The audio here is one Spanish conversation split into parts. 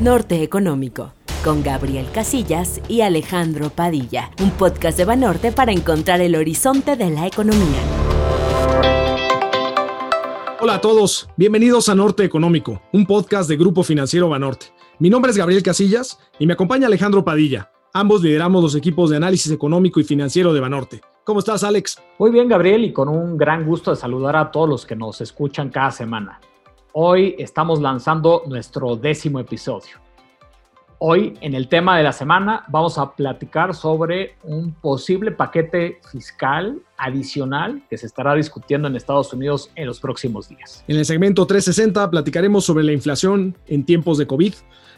Norte Económico, con Gabriel Casillas y Alejandro Padilla, un podcast de Banorte para encontrar el horizonte de la economía. Hola a todos, bienvenidos a Norte Económico, un podcast de Grupo Financiero Banorte. Mi nombre es Gabriel Casillas y me acompaña Alejandro Padilla. Ambos lideramos los equipos de análisis económico y financiero de Banorte. ¿Cómo estás, Alex? Muy bien, Gabriel, y con un gran gusto de saludar a todos los que nos escuchan cada semana. Hoy estamos lanzando nuestro décimo episodio. Hoy, en el tema de la semana, vamos a platicar sobre un posible paquete fiscal adicional que se estará discutiendo en Estados Unidos en los próximos días. En el segmento 360 platicaremos sobre la inflación en tiempos de COVID.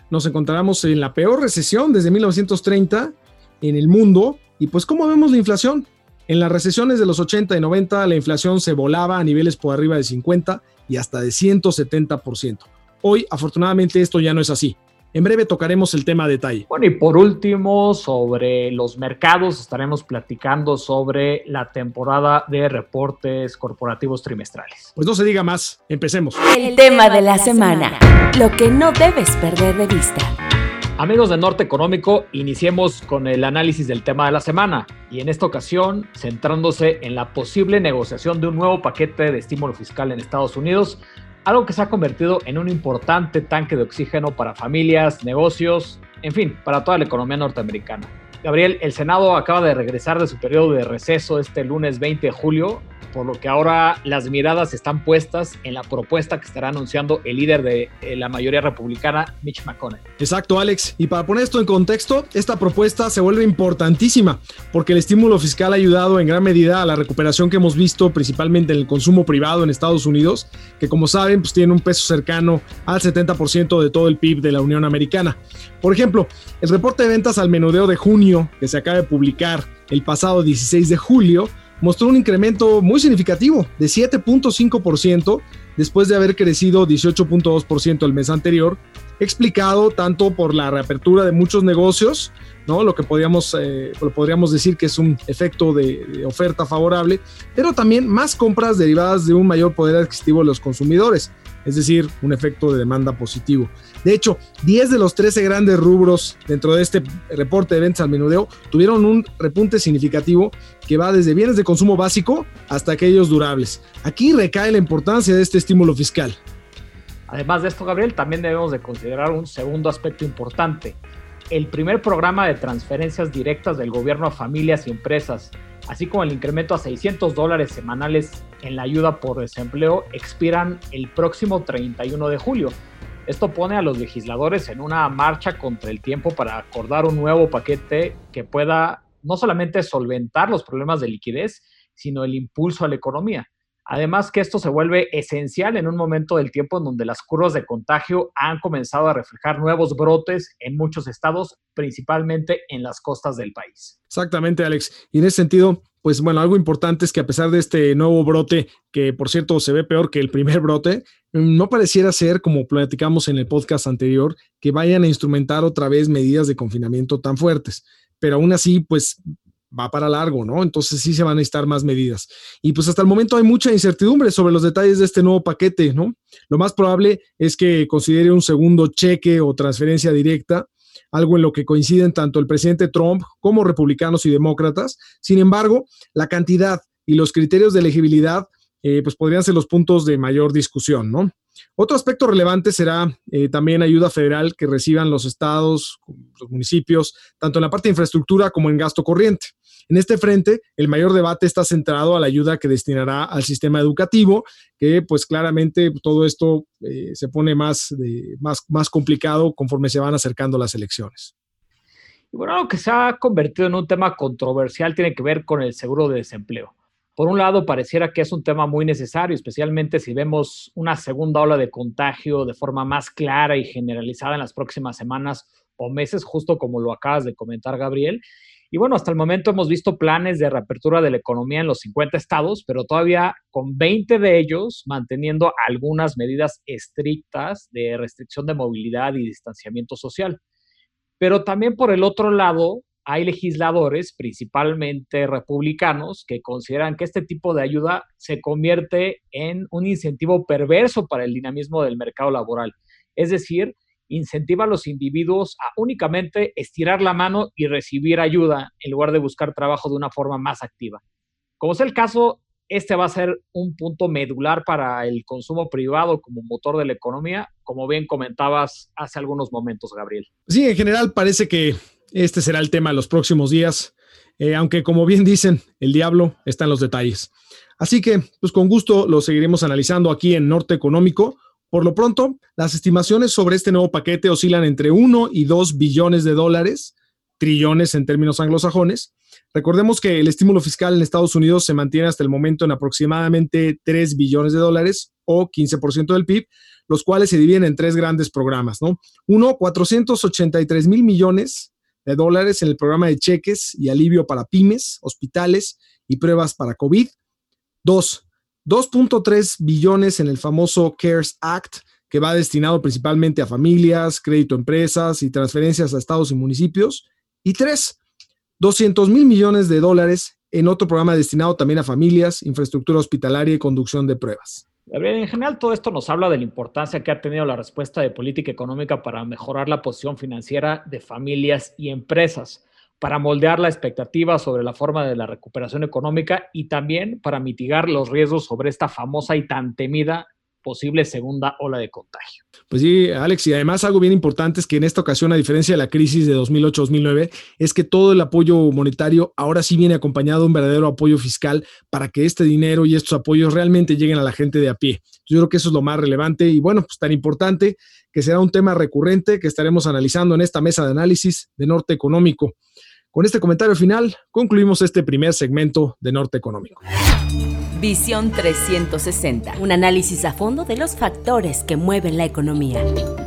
Nos encontraremos en la peor recesión desde 1930 en el mundo. Y pues, ¿cómo vemos la inflación? En las recesiones de los 80 y 90, la inflación se volaba a niveles por arriba de 50 y hasta de 170%. Hoy, afortunadamente, esto ya no es así. En breve tocaremos el tema a detalle. Bueno, y por último, sobre los mercados, estaremos platicando sobre la temporada de reportes corporativos trimestrales. Pues no se diga más, empecemos. El tema de la semana, lo que no debes perder de vista. Amigos de Norte Económico, iniciemos con el análisis del tema de la semana y en esta ocasión centrándose en la posible negociación de un nuevo paquete de estímulo fiscal en Estados Unidos, algo que se ha convertido en un importante tanque de oxígeno para familias, negocios, en fin, para toda la economía norteamericana. Gabriel, el Senado acaba de regresar de su periodo de receso este lunes 20 de julio por lo que ahora las miradas están puestas en la propuesta que estará anunciando el líder de eh, la mayoría republicana, Mitch McConnell. Exacto, Alex. Y para poner esto en contexto, esta propuesta se vuelve importantísima porque el estímulo fiscal ha ayudado en gran medida a la recuperación que hemos visto principalmente en el consumo privado en Estados Unidos, que como saben, pues tiene un peso cercano al 70% de todo el PIB de la Unión Americana. Por ejemplo, el reporte de ventas al menudeo de junio que se acaba de publicar el pasado 16 de julio mostró un incremento muy significativo de 7.5% después de haber crecido 18.2% el mes anterior, explicado tanto por la reapertura de muchos negocios, ¿no? lo que podríamos, eh, podríamos decir que es un efecto de, de, oferta favorable, pero también más compras derivadas de un mayor poder adquisitivo de los consumidores, es decir, un efecto de demanda positivo. De hecho, 10 de los 13 grandes rubros dentro de este reporte de ventas al menudeo tuvieron un repunte significativo que va desde bienes de consumo básico hasta aquellos durables. Aquí recae la importancia de este estímulo fiscal. Además de esto, Gabriel, también debemos de considerar un segundo aspecto importante. El primer programa de transferencias directas del gobierno a familias y empresas, así como el incremento a 600 dólares semanales en la ayuda por desempleo, expiran el próximo 31 de julio. Esto pone a los legisladores en una marcha contra el tiempo para acordar un nuevo paquete que pueda no solamente solventar los problemas de liquidez, sino el impulso a la economía. Además que esto se vuelve esencial en un momento del tiempo en donde las curvas de contagio han comenzado a reflejar nuevos brotes en muchos estados, principalmente en las costas del país. Exactamente, Alex. Y en ese sentido, pues bueno, algo importante es que a pesar de este nuevo brote, que por cierto se ve peor que el primer brote, no pareciera ser, como platicamos en el podcast anterior, que vayan a instrumentar otra vez medidas de confinamiento tan fuertes. Pero aún así, pues va para largo, ¿no? Entonces sí se van a necesitar más medidas. Y pues hasta el momento hay mucha incertidumbre sobre los detalles de este nuevo paquete, ¿no? Lo más probable es que considere un segundo cheque o transferencia directa, algo en lo que coinciden tanto el presidente Trump como republicanos y demócratas. Sin embargo, la cantidad y los criterios de elegibilidad eh, pues podrían ser los puntos de mayor discusión, ¿no? Otro aspecto relevante será eh, también ayuda federal que reciban los estados, los municipios, tanto en la parte de infraestructura como en gasto corriente. En este frente, el mayor debate está centrado a la ayuda que destinará al sistema educativo, que pues claramente todo esto eh, se pone más, más, más complicado conforme se van acercando las elecciones. Y bueno, lo que se ha convertido en un tema controversial tiene que ver con el seguro de desempleo. Por un lado, pareciera que es un tema muy necesario, especialmente si vemos una segunda ola de contagio de forma más clara y generalizada en las próximas semanas o meses, justo como lo acabas de comentar, Gabriel. Y bueno, hasta el momento hemos visto planes de reapertura de la economía en los 50 estados, pero todavía con 20 de ellos manteniendo algunas medidas estrictas de restricción de movilidad y distanciamiento social. Pero también por el otro lado, hay legisladores, principalmente republicanos, que consideran que este tipo de ayuda se convierte en un incentivo perverso para el dinamismo del mercado laboral. Es decir, incentiva a los individuos a únicamente estirar la mano y recibir ayuda en lugar de buscar trabajo de una forma más activa. Como es el caso, este va a ser un punto medular para el consumo privado como motor de la economía, como bien comentabas hace algunos momentos, Gabriel. Sí, en general parece que este será el tema de los próximos días, eh, aunque como bien dicen, el diablo está en los detalles. Así que, pues con gusto lo seguiremos analizando aquí en Norte Económico. Por lo pronto, las estimaciones sobre este nuevo paquete oscilan entre 1 y 2 billones de dólares, trillones en términos anglosajones. Recordemos que el estímulo fiscal en Estados Unidos se mantiene hasta el momento en aproximadamente 3 billones de dólares o 15% del PIB, los cuales se dividen en tres grandes programas, ¿no? Uno, 483 mil millones de dólares en el programa de cheques y alivio para pymes, hospitales y pruebas para COVID. Dos, 2.3 billones en el famoso CARES Act, que va destinado principalmente a familias, crédito a empresas y transferencias a estados y municipios. Y tres, 200 mil millones de dólares en otro programa destinado también a familias, infraestructura hospitalaria y conducción de pruebas. En general, todo esto nos habla de la importancia que ha tenido la respuesta de política económica para mejorar la posición financiera de familias y empresas para moldear la expectativa sobre la forma de la recuperación económica y también para mitigar los riesgos sobre esta famosa y tan temida posible segunda ola de contagio. Pues sí, Alex, y además algo bien importante es que en esta ocasión, a diferencia de la crisis de 2008-2009, es que todo el apoyo monetario ahora sí viene acompañado de un verdadero apoyo fiscal para que este dinero y estos apoyos realmente lleguen a la gente de a pie. Yo creo que eso es lo más relevante y bueno, pues tan importante que será un tema recurrente que estaremos analizando en esta mesa de análisis de Norte Económico. Con este comentario final, concluimos este primer segmento de Norte Económico. Visión 360, un análisis a fondo de los factores que mueven la economía.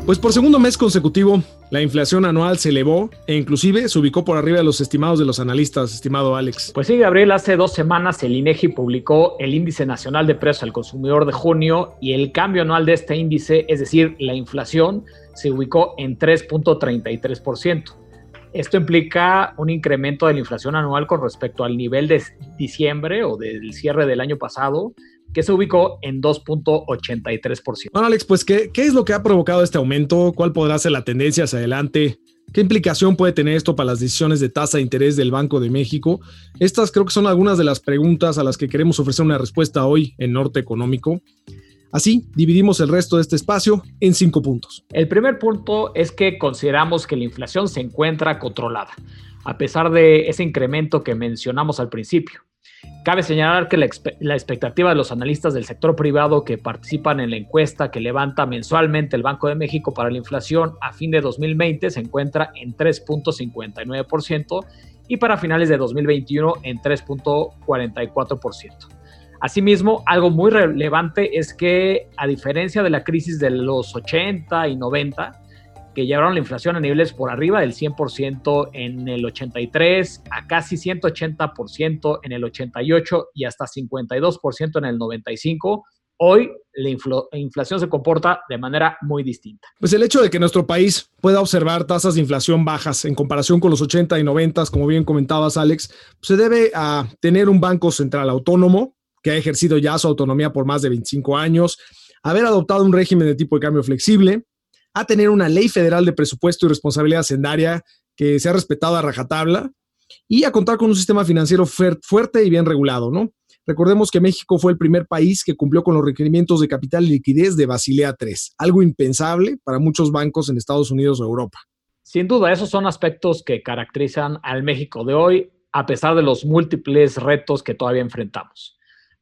Pues por segundo mes consecutivo, la inflación anual se elevó e inclusive se ubicó por arriba de los estimados de los analistas, estimado Alex. Pues sí, Gabriel, hace dos semanas el INEGI publicó el índice nacional de precios al consumidor de junio y el cambio anual de este índice, es decir, la inflación, se ubicó en 3.33%. Esto implica un incremento de la inflación anual con respecto al nivel de diciembre o del cierre del año pasado, que se ubicó en 2.83%. Bueno, Alex, pues, ¿qué, ¿qué es lo que ha provocado este aumento? ¿Cuál podrá ser la tendencia hacia adelante? ¿Qué implicación puede tener esto para las decisiones de tasa de interés del Banco de México? Estas creo que son algunas de las preguntas a las que queremos ofrecer una respuesta hoy en Norte Económico. Así, dividimos el resto de este espacio en cinco puntos. El primer punto es que consideramos que la inflación se encuentra controlada, a pesar de ese incremento que mencionamos al principio. Cabe señalar que la, expectativa de los analistas del sector privado que participan en la encuesta que levanta mensualmente el Banco de México para la inflación a fin de 2020 se encuentra en 3.59% y para finales de 2021 en 3.44%. Asimismo, algo muy relevante es que, a diferencia de la crisis de los 80 y 90, que llevaron la inflación a niveles por arriba del 100% en el 83, a casi 180% en el 88 y hasta 52% en el 95, hoy la inflación se comporta de manera muy distinta. Pues el hecho de que nuestro país pueda observar tasas de inflación bajas en comparación con los 80 y 90, como bien comentabas, Alex, se debe a tener un banco central autónomo que ha ejercido ya su autonomía por más de 25 años, haber adoptado un régimen de tipo de cambio flexible, a tener una ley federal de presupuesto y responsabilidad hacendaria que se ha respetado a rajatabla y a contar con un sistema financiero fuerte y bien regulado, ¿no? Recordemos que México fue el primer país que cumplió con los requerimientos de capital y liquidez de Basilea III, algo impensable para muchos bancos en Estados Unidos o Europa. Sin duda, esos son aspectos que caracterizan al México de hoy, a pesar de los múltiples retos que todavía enfrentamos.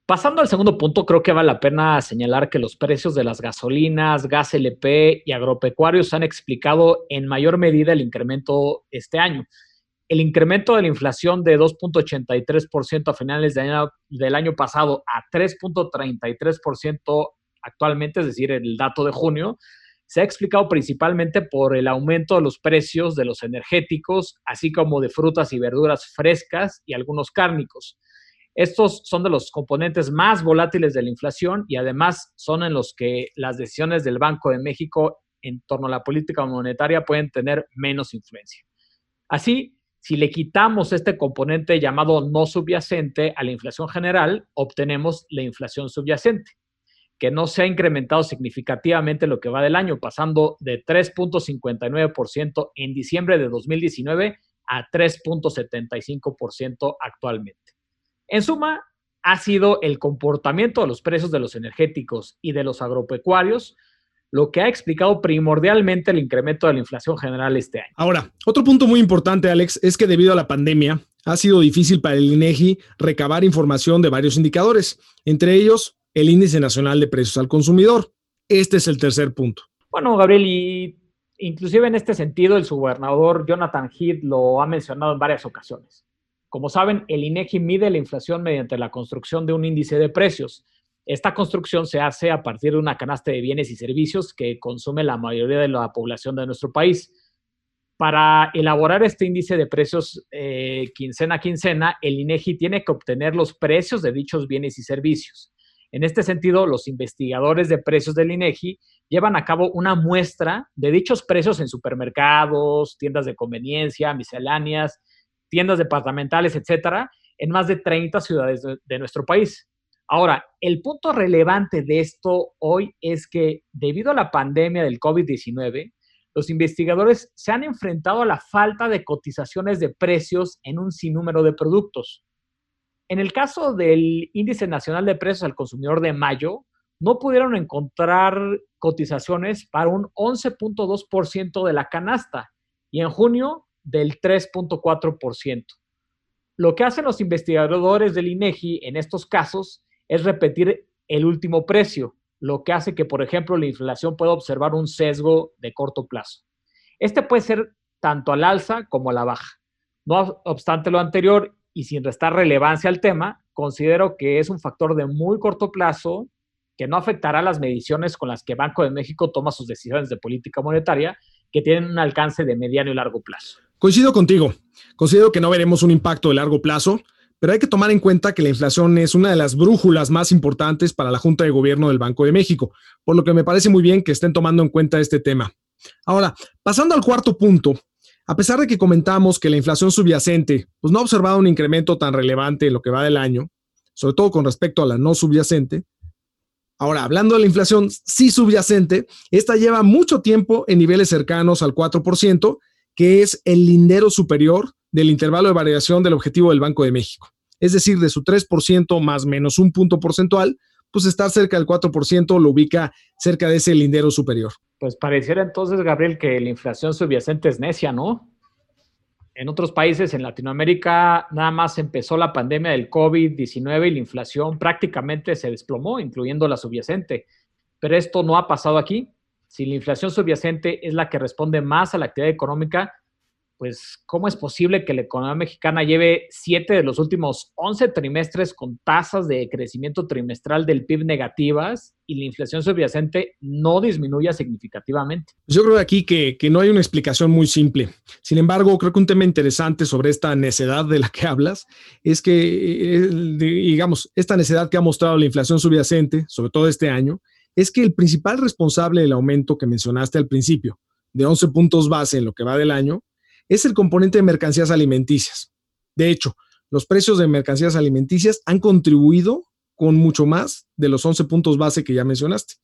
Pasando al segundo punto, creo que vale la pena señalar que los precios de las gasolinas, gas LP y agropecuarios han explicado en mayor medida el incremento este año. El incremento de la inflación de 2.83% a finales del año pasado a 3.33% actualmente, es decir, el dato de junio, se ha explicado principalmente por el aumento de los precios de los energéticos, así como de frutas y verduras frescas y algunos cárnicos. Estos son de los componentes más volátiles de la inflación y además son en los que las decisiones del Banco de México en torno a la política monetaria pueden tener menos influencia. Así, si le quitamos este componente llamado no subyacente a la inflación general, obtenemos la inflación subyacente, que no se ha incrementado significativamente lo que va del año, pasando de 3.59% en diciembre de 2019 a 3.75% actualmente. En suma, ha sido el comportamiento de los precios de los energéticos y de los agropecuarios lo que ha explicado primordialmente el incremento de la inflación general este año. Ahora, otro punto muy importante, Alex, es que debido a la pandemia ha sido difícil para el INEGI recabar información de varios indicadores, entre ellos el índice nacional de precios al consumidor. Este es el tercer punto. Bueno, Gabriel, y inclusive en este sentido el subgobernador Jonathan Heath lo ha mencionado en varias ocasiones. Como saben, el INEGI mide la inflación mediante la construcción de un índice de precios esta construcción se hace a partir de una canasta de bienes y servicios que consume la mayoría de la población de nuestro país. Para elaborar este índice de precios eh, quincena a quincena, el INEGI tiene que obtener los precios de dichos bienes y servicios. En este sentido, los investigadores de precios del INEGI llevan a cabo una muestra de dichos precios en supermercados, tiendas de conveniencia, misceláneas, tiendas departamentales, etcétera, en más de 30 ciudades de nuestro país. Ahora, el punto relevante de esto hoy es que debido a la pandemia del COVID-19, los investigadores se han enfrentado a la falta de cotizaciones de precios en un sinnúmero de productos. En el caso del Índice Nacional de Precios al Consumidor de mayo, no pudieron encontrar cotizaciones para un 11.2% de la canasta y en junio del 3.4%. Lo que hacen los investigadores del INEGI en estos casos es repetir el último precio, lo que hace que, por ejemplo, la inflación pueda observar un sesgo de corto plazo. Este puede ser tanto al alza como a la baja. No obstante lo anterior y sin restar relevancia al tema, considero que es un factor de muy corto plazo que no afectará las mediciones con las que Banco de México toma sus decisiones de política monetaria, que tienen un alcance de mediano y largo plazo. Coincido contigo. Considero que no veremos un impacto de largo plazo, pero hay que tomar en cuenta que la inflación es una de las brújulas más importantes para la Junta de Gobierno del Banco de México, por lo que me parece muy bien que estén tomando en cuenta este tema. Ahora, pasando al cuarto punto, a pesar de que comentamos que la inflación subyacente pues no ha observado un incremento tan relevante en lo que va del año, sobre todo con respecto a la no subyacente, ahora hablando de la inflación sí subyacente, esta lleva mucho tiempo en niveles cercanos al 4%, que es el lindero superior del intervalo de variación del objetivo del Banco de México. Es decir, de su 3% más menos un punto porcentual, pues estar cerca del 4% lo ubica cerca de ese lindero superior. Pues pareciera entonces, Gabriel, que la inflación subyacente es necia, ¿no? En otros países, en Latinoamérica, nada más empezó la pandemia del COVID-19 y la inflación prácticamente se desplomó, incluyendo la subyacente. Pero esto no ha pasado aquí. Si la inflación subyacente es la que responde más a la actividad económica, pues, ¿cómo es posible que la economía mexicana lleve siete de los últimos 11 trimestres con tasas de crecimiento trimestral del PIB negativas y la inflación subyacente no disminuya significativamente? Yo creo aquí que, que no hay una explicación muy simple. Sin embargo, creo que un tema interesante sobre esta necedad de la que hablas es que, eh, digamos, esta necedad que ha mostrado la inflación subyacente, sobre todo este año, es que el principal responsable del aumento que mencionaste al principio, de 11 puntos base en lo que va del año, es el componente de mercancías alimenticias. De hecho, los precios de mercancías alimenticias han contribuido con mucho más de los 11 puntos base que ya mencionaste.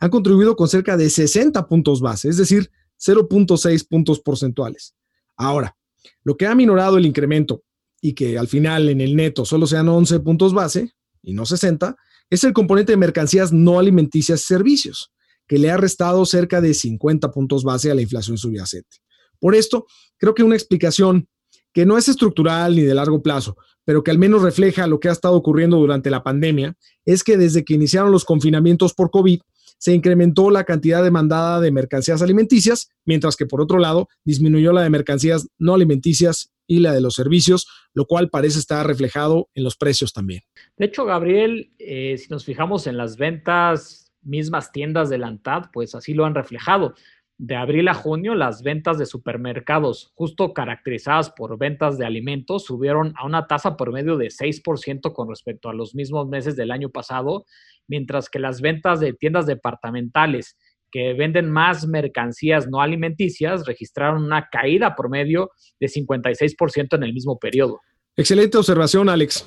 Han contribuido con cerca de 60 puntos base, es decir, 0.6 puntos porcentuales. Ahora, lo que ha minorado el incremento y que al final en el neto solo sean 11 puntos base y no 60, es el componente de mercancías no alimenticias y servicios, que le ha restado cerca de 50 puntos base a la inflación subyacente. Por esto, creo que una explicación que no es estructural ni de largo plazo, pero que al menos refleja lo que ha estado ocurriendo durante la pandemia, es que desde que iniciaron los confinamientos por COVID, se incrementó la cantidad demandada de mercancías alimenticias, mientras que por otro lado disminuyó la de mercancías no alimenticias y la de los servicios, lo cual parece estar reflejado en los precios también. De hecho, Gabriel, eh, si nos fijamos en las ventas mismas tiendas de la ANTAD, pues así lo han reflejado de abril a junio, las ventas de supermercados, justo caracterizadas por ventas de alimentos, subieron a una tasa por medio de 6% con respecto a los mismos meses del año pasado, mientras que las ventas de tiendas departamentales que venden más mercancías no alimenticias registraron una caída por medio de 56% en el mismo periodo. Excelente observación, Alex.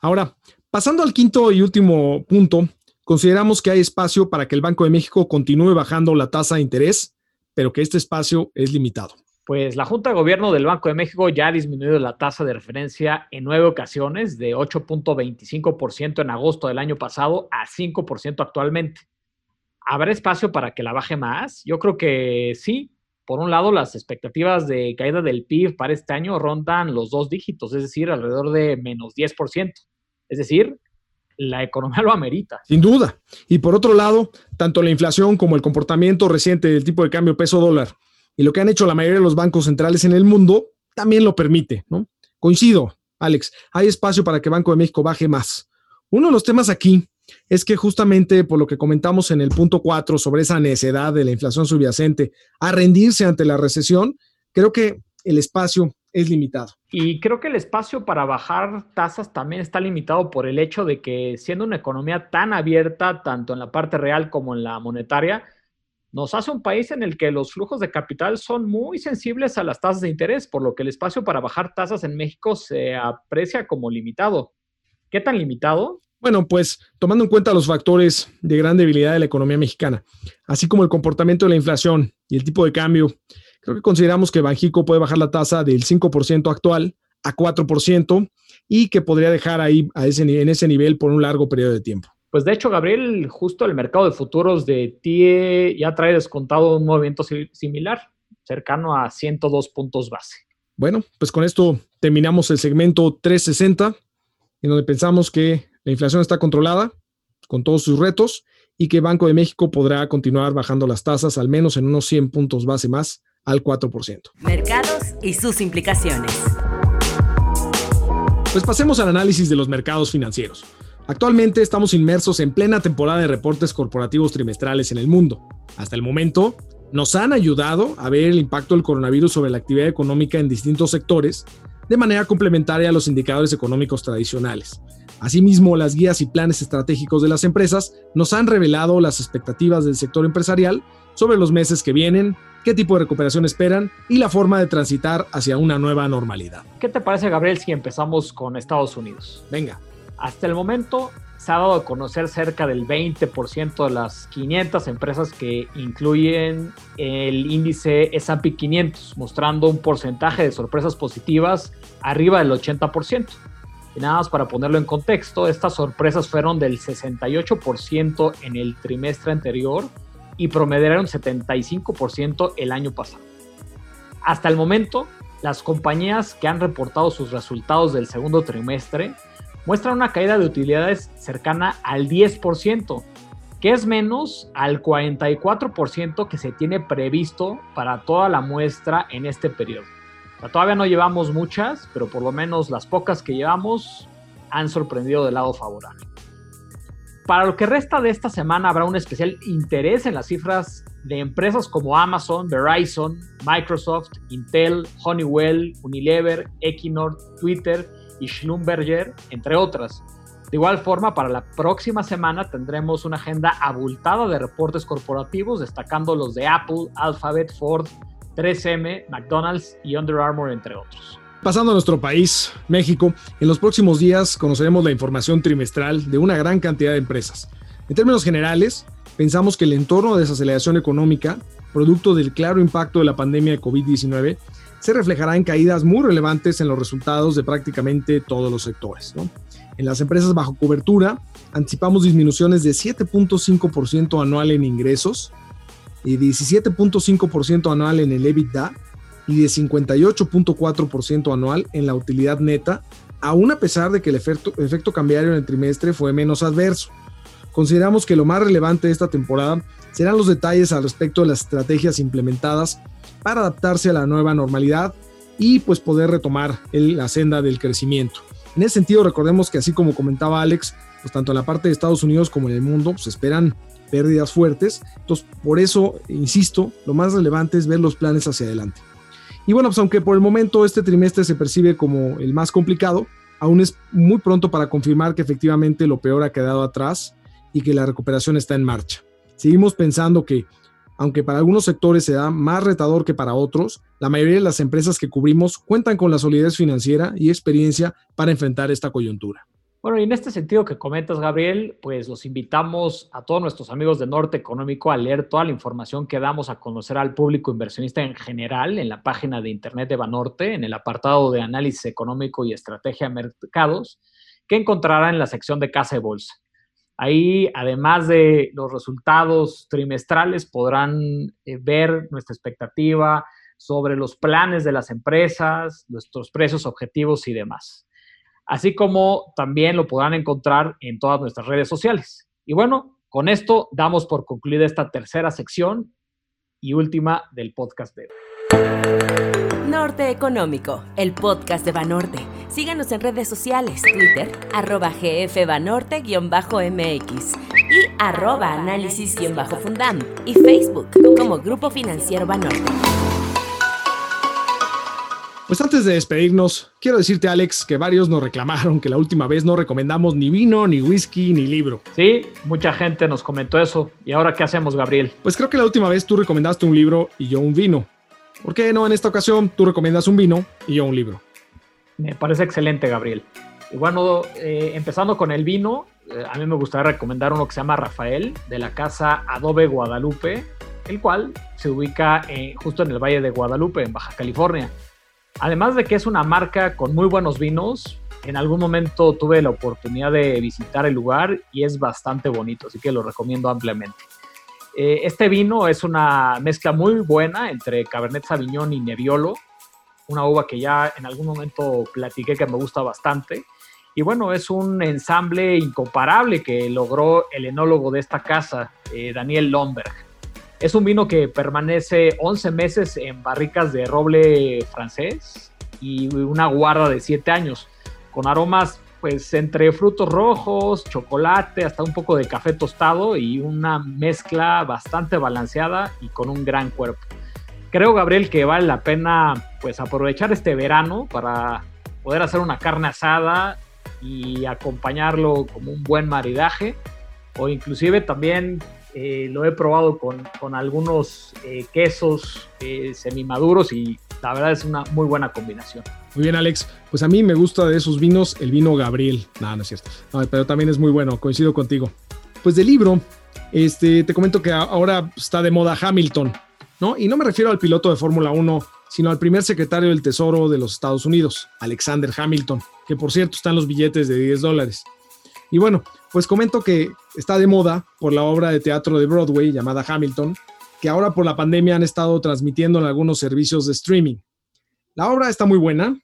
Ahora, pasando al quinto y último punto, consideramos que hay espacio para que el Banco de México continúe bajando la tasa de interés, pero que este espacio es limitado. Pues la Junta de Gobierno del Banco de México ya ha disminuido la tasa de referencia en nueve ocasiones, de 8.25% en agosto del año pasado a 5% actualmente. ¿Habrá espacio para que la baje más? Yo creo que sí. Por un lado, las expectativas de caída del PIB para este año rondan los dos dígitos, es decir, alrededor de menos 10%. Es decir, la economía lo amerita. Sin duda. Y por otro lado, tanto la inflación como el comportamiento reciente del tipo de cambio peso dólar y lo que han hecho la mayoría de los bancos centrales en el mundo también lo permite, ¿no? Coincido, Alex, hay espacio para que Banco de México baje más. Uno de los temas aquí es que justamente por lo que comentamos en el punto 4 sobre esa necedad de la inflación subyacente a rendirse ante la recesión, creo que el espacio es limitado. Y creo que el espacio para bajar tasas también está limitado por el hecho de que siendo una economía tan abierta, tanto en la parte real como en la monetaria, nos hace un país en el que los flujos de capital son muy sensibles a las tasas de interés, por lo que el espacio para bajar tasas en México se aprecia como limitado. ¿Qué tan limitado? Bueno, pues tomando en cuenta los factores de gran debilidad de la economía mexicana, así como el comportamiento de la inflación y el tipo de cambio, creo que consideramos que Banjico puede bajar la tasa del 5% actual a 4% y que podría dejar ahí a ese, en ese nivel por un largo periodo de tiempo. Pues de hecho, Gabriel, justo el mercado de futuros de TIE ya trae descontado un movimiento similar, cercano a 102 puntos base. Bueno, pues con esto terminamos el segmento 360, en donde pensamos que la inflación está controlada con todos sus retos y que Banco de México podrá continuar bajando las tasas al menos en unos 100 puntos base más al 4%. Mercados y sus implicaciones. Pues pasemos al análisis de los mercados financieros. Actualmente estamos inmersos en plena temporada de reportes corporativos trimestrales en el mundo. Hasta el momento, nos han ayudado a ver el impacto del coronavirus sobre la actividad económica en distintos sectores de manera complementaria a los indicadores económicos tradicionales. Asimismo, las guías y planes estratégicos de las empresas nos han revelado las expectativas del sector empresarial sobre los meses que vienen, qué tipo de recuperación esperan y la forma de transitar hacia una nueva normalidad. ¿Qué te parece, Gabriel, si empezamos con Estados Unidos? Venga. Hasta el momento se ha dado a conocer cerca del 20% de las 500 empresas que incluyen el índice S&P 500, mostrando un porcentaje de sorpresas positivas arriba del 80%. Nada más para ponerlo en contexto, estas sorpresas fueron del 68% en el trimestre anterior y promediaron 75% el año pasado. Hasta el momento, las compañías que han reportado sus resultados del segundo trimestre muestran una caída de utilidades cercana al 10%, que es menos al 44% que se tiene previsto para toda la muestra en este periodo todavía no llevamos muchas, pero por lo menos las pocas que llevamos han sorprendido del lado favorable. Para lo que resta de esta semana habrá un especial interés en las cifras de empresas como Amazon, Verizon, Microsoft, Intel, Honeywell, Unilever, Equinor, Twitter y Schlumberger, entre otras. De igual forma, para la próxima semana tendremos una agenda abultada de reportes corporativos, destacando los de Apple, Alphabet, Ford, 3M, McDonald's y Under Armour, entre otros. Pasando a nuestro país, México, en los próximos días conoceremos la información trimestral de una gran cantidad de empresas. En términos generales, pensamos que el entorno de desaceleración económica, producto del claro impacto de la pandemia de COVID-19, se reflejará en caídas muy relevantes en los resultados de prácticamente todos los sectores. En las empresas bajo cobertura, anticipamos disminuciones de 7.5% anual en ingresos, y 17.5% anual en el EBITDA y de 58.4% anual en la utilidad neta, aún a pesar de que el efecto, efecto cambiario en el trimestre fue menos adverso. Consideramos que lo más relevante de esta temporada serán los detalles al respecto de las estrategias implementadas para adaptarse a la nueva normalidad y pues poder retomar la senda del crecimiento. En ese sentido, recordemos que así como comentaba Alex, pues tanto en la parte de Estados Unidos como en el mundo, se esperan pérdidas fuertes. Entonces, por eso, insisto, lo más relevante es ver los planes hacia adelante. Y bueno, pues aunque por el momento este trimestre se percibe como el más complicado, aún es muy pronto para confirmar que efectivamente lo peor ha quedado atrás y que la recuperación está en marcha. Seguimos pensando que, aunque para algunos sectores se da más retador que para otros, la mayoría de las empresas que cubrimos cuentan con la solidez financiera y experiencia para enfrentar esta coyuntura. Bueno, y en este sentido que comentas, Gabriel, pues los invitamos a todos nuestros amigos de Norte Económico a leer toda la información que damos a conocer al público inversionista en general en la página de internet de Banorte, en el apartado de análisis económico y estrategia de mercados, que encontrará en la sección de casa de bolsa. Ahí, además de los resultados trimestrales, podrán eh, ver nuestra expectativa sobre los planes de las empresas, nuestros precios objetivos y demás así como también lo podrán encontrar en todas nuestras redes sociales. Y bueno, con esto damos por concluida esta tercera sección y última del podcast de Norte Económico, el podcast de Banorte. Síganos en redes sociales, Twitter, arroba gfbanorte-mx y arroba análisis-fundam y Facebook como Grupo Financiero Banorte. Pues antes de despedirnos, quiero decirte, Alex, que varios nos reclamaron que la última vez no recomendamos ni vino, ni whisky, ni libro. Sí, mucha gente nos comentó eso. ¿Y ahora qué hacemos, Gabriel? Pues creo que la última vez tú recomendaste un libro y yo un vino. ¿Por qué no en esta ocasión tú recomiendas un vino y yo un libro? Me parece excelente, Gabriel. Y bueno, eh, empezando con el vino, eh, a mí me gustaría recomendar uno que se llama Rafael, de la casa Adobe Guadalupe, el cual se ubica eh, justo en el Valle de Guadalupe, en Baja California. Además de que es una marca con muy buenos vinos, en algún momento tuve la oportunidad de visitar el lugar y es bastante bonito, así que lo recomiendo ampliamente. Eh, este vino es una mezcla muy buena entre Cabernet Sauvignon y Nebbiolo, una uva que ya en algún momento platiqué que me gusta bastante. Y bueno, es un ensamble incomparable que logró el enólogo de esta casa, eh, Daniel Lomberg. Es un vino que permanece 11 meses en barricas de roble francés y una guarda de 7 años, con aromas pues entre frutos rojos, chocolate, hasta un poco de café tostado y una mezcla bastante balanceada y con un gran cuerpo. Creo, Gabriel, que vale la pena pues aprovechar este verano para poder hacer una carne asada y acompañarlo como un buen maridaje o inclusive también eh, lo he probado con, algunos eh, quesos eh, semimaduros y la verdad es una muy buena combinación. Muy bien, Alex. Pues a mí me gusta de esos vinos el vino Gabriel. No, no es cierto. pero también es muy bueno, coincido contigo. Pues del libro, este, te comento que ahora está de moda Hamilton, ¿no? Y no me refiero al piloto de Fórmula 1, sino al primer secretario del Tesoro de los Estados Unidos, Alexander Hamilton, que por cierto están los billetes de 10 dólares. Y bueno, pues comento que está de moda por la obra de teatro de Broadway llamada Hamilton, que ahora por la pandemia han estado transmitiendo en algunos servicios de streaming. La obra está muy buena,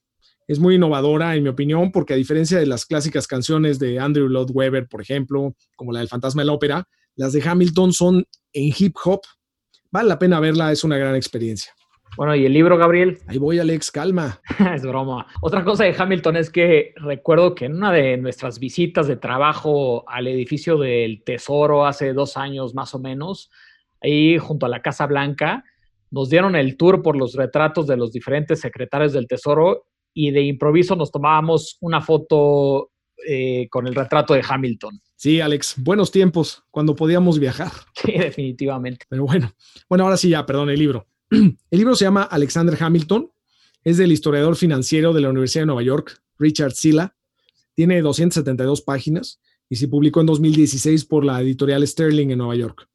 es muy innovadora en mi opinión, porque a diferencia de las clásicas canciones de Andrew Lloyd Webber, por ejemplo, como la del Fantasma de la Ópera, las de Hamilton son en hip hop. Vale la pena verla, es una gran experiencia. Bueno, ¿y el libro, Gabriel? Ahí voy, Alex, calma. es broma. Otra cosa de Hamilton es que recuerdo que en una de nuestras visitas de trabajo al edificio del Tesoro hace dos años más o menos, ahí junto a la Casa Blanca, nos dieron el tour por los retratos de los diferentes secretarios del Tesoro y de improviso nos tomábamos una foto eh, con el retrato de Hamilton. Sí, Alex, buenos tiempos cuando podíamos viajar. Sí, definitivamente. Pero bueno, bueno, ahora sí ya, perdón, el libro. El libro se llama Alexander Hamilton, es del historiador financiero de la Universidad de Nueva York, Richard Silla. Tiene 272 páginas y se publicó en 2016 por la editorial Sterling en Nueva York.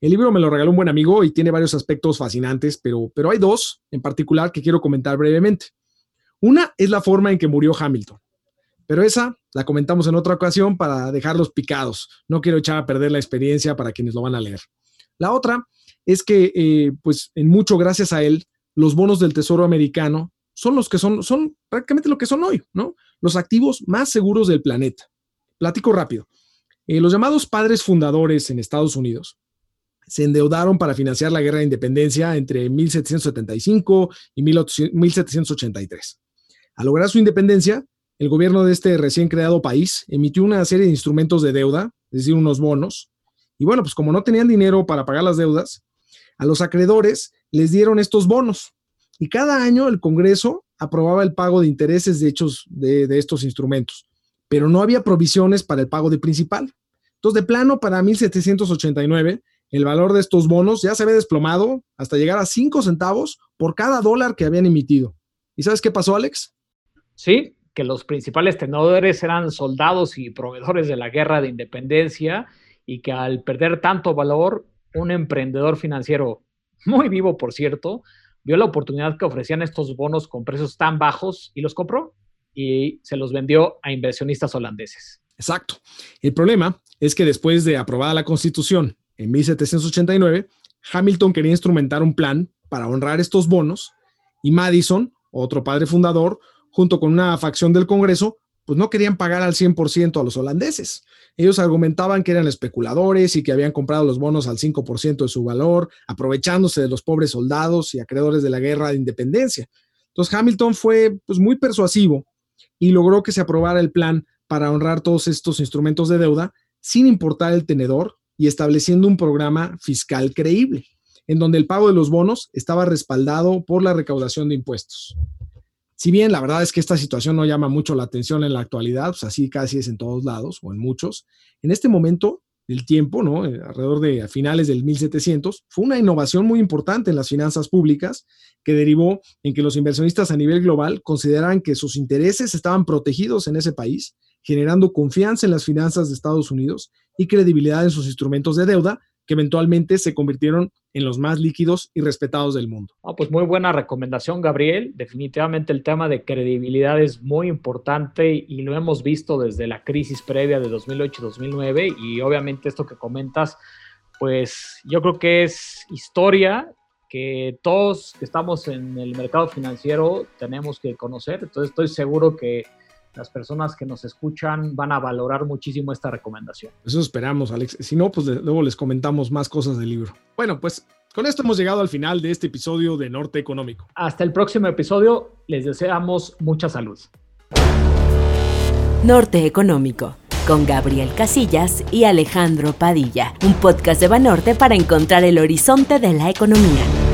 El libro me lo regaló un buen amigo y tiene varios aspectos fascinantes, pero, pero hay dos en particular que quiero comentar brevemente. Una es la forma en que murió Hamilton, pero esa la comentamos en otra ocasión para dejarlos picados. No quiero echar a perder la experiencia para quienes lo van a leer. La otra es que, eh, pues, en mucho gracias a él, los bonos del Tesoro americano son los que son, son prácticamente lo que son hoy, ¿no? Los activos más seguros del planeta. Platico rápido. Eh, los llamados padres fundadores en Estados Unidos se endeudaron para financiar la guerra de independencia entre 1775 y 1783. Al lograr su independencia, el gobierno de este recién creado país emitió una serie de instrumentos de deuda, es decir, unos bonos, y bueno, pues como no tenían dinero para pagar las deudas, a los acreedores les dieron estos bonos y cada año el Congreso aprobaba el pago de intereses de hechos de, estos instrumentos, pero no había provisiones para el pago de principal. Entonces, de plano, para 1789, el valor de estos bonos ya se había desplomado hasta llegar a 5 centavos por cada dólar que habían emitido. ¿Y sabes qué pasó, Alex? Sí, que los principales tenedores eran soldados y proveedores de la guerra de independencia y que al perder tanto valor, un emprendedor financiero muy vivo, por cierto, vio la oportunidad que ofrecían estos bonos con precios tan bajos y los compró y se los vendió a inversionistas holandeses. Exacto. El problema es que después de aprobada la Constitución en 1789, Hamilton quería instrumentar un plan para honrar estos bonos y Madison, otro padre fundador, junto con una facción del Congreso, pues no querían pagar al 100% a los holandeses. Ellos argumentaban que eran especuladores y que habían comprado los bonos al 5% de su valor, aprovechándose de los pobres soldados y acreedores de la guerra de independencia. Entonces Hamilton fue pues, muy persuasivo y logró que se aprobara el plan para honrar todos estos instrumentos de deuda sin importar el tenedor y estableciendo un programa fiscal creíble, en donde el pago de los bonos estaba respaldado por la recaudación de impuestos. Si bien la verdad es que esta situación no llama mucho la atención en la actualidad, pues así casi es en todos lados o en muchos, en este momento del tiempo, ¿no? Eh, alrededor de finales del 1700, fue una innovación muy importante en las finanzas públicas que derivó en que los inversionistas a nivel global consideraran que sus intereses estaban protegidos en ese país, generando confianza en las finanzas de Estados Unidos y credibilidad en sus instrumentos de deuda, que eventualmente se convirtieron en los más líquidos y respetados del mundo. Pues muy buena recomendación, Gabriel. Definitivamente el tema de credibilidad es muy importante y lo hemos visto desde la crisis previa de 2008-2009 y obviamente esto que comentas, pues yo creo que es historia que todos que estamos en el mercado financiero tenemos que conocer. Entonces estoy seguro que las personas que nos escuchan van a valorar muchísimo esta recomendación. Eso esperamos, Alex. Si no, pues luego les comentamos más cosas del libro. Bueno, pues con esto hemos llegado al final de este episodio de Norte Económico. Hasta el próximo episodio, les deseamos mucha salud. Norte Económico, con Gabriel Casillas y Alejandro Padilla, un podcast de Banorte para encontrar el horizonte de la economía.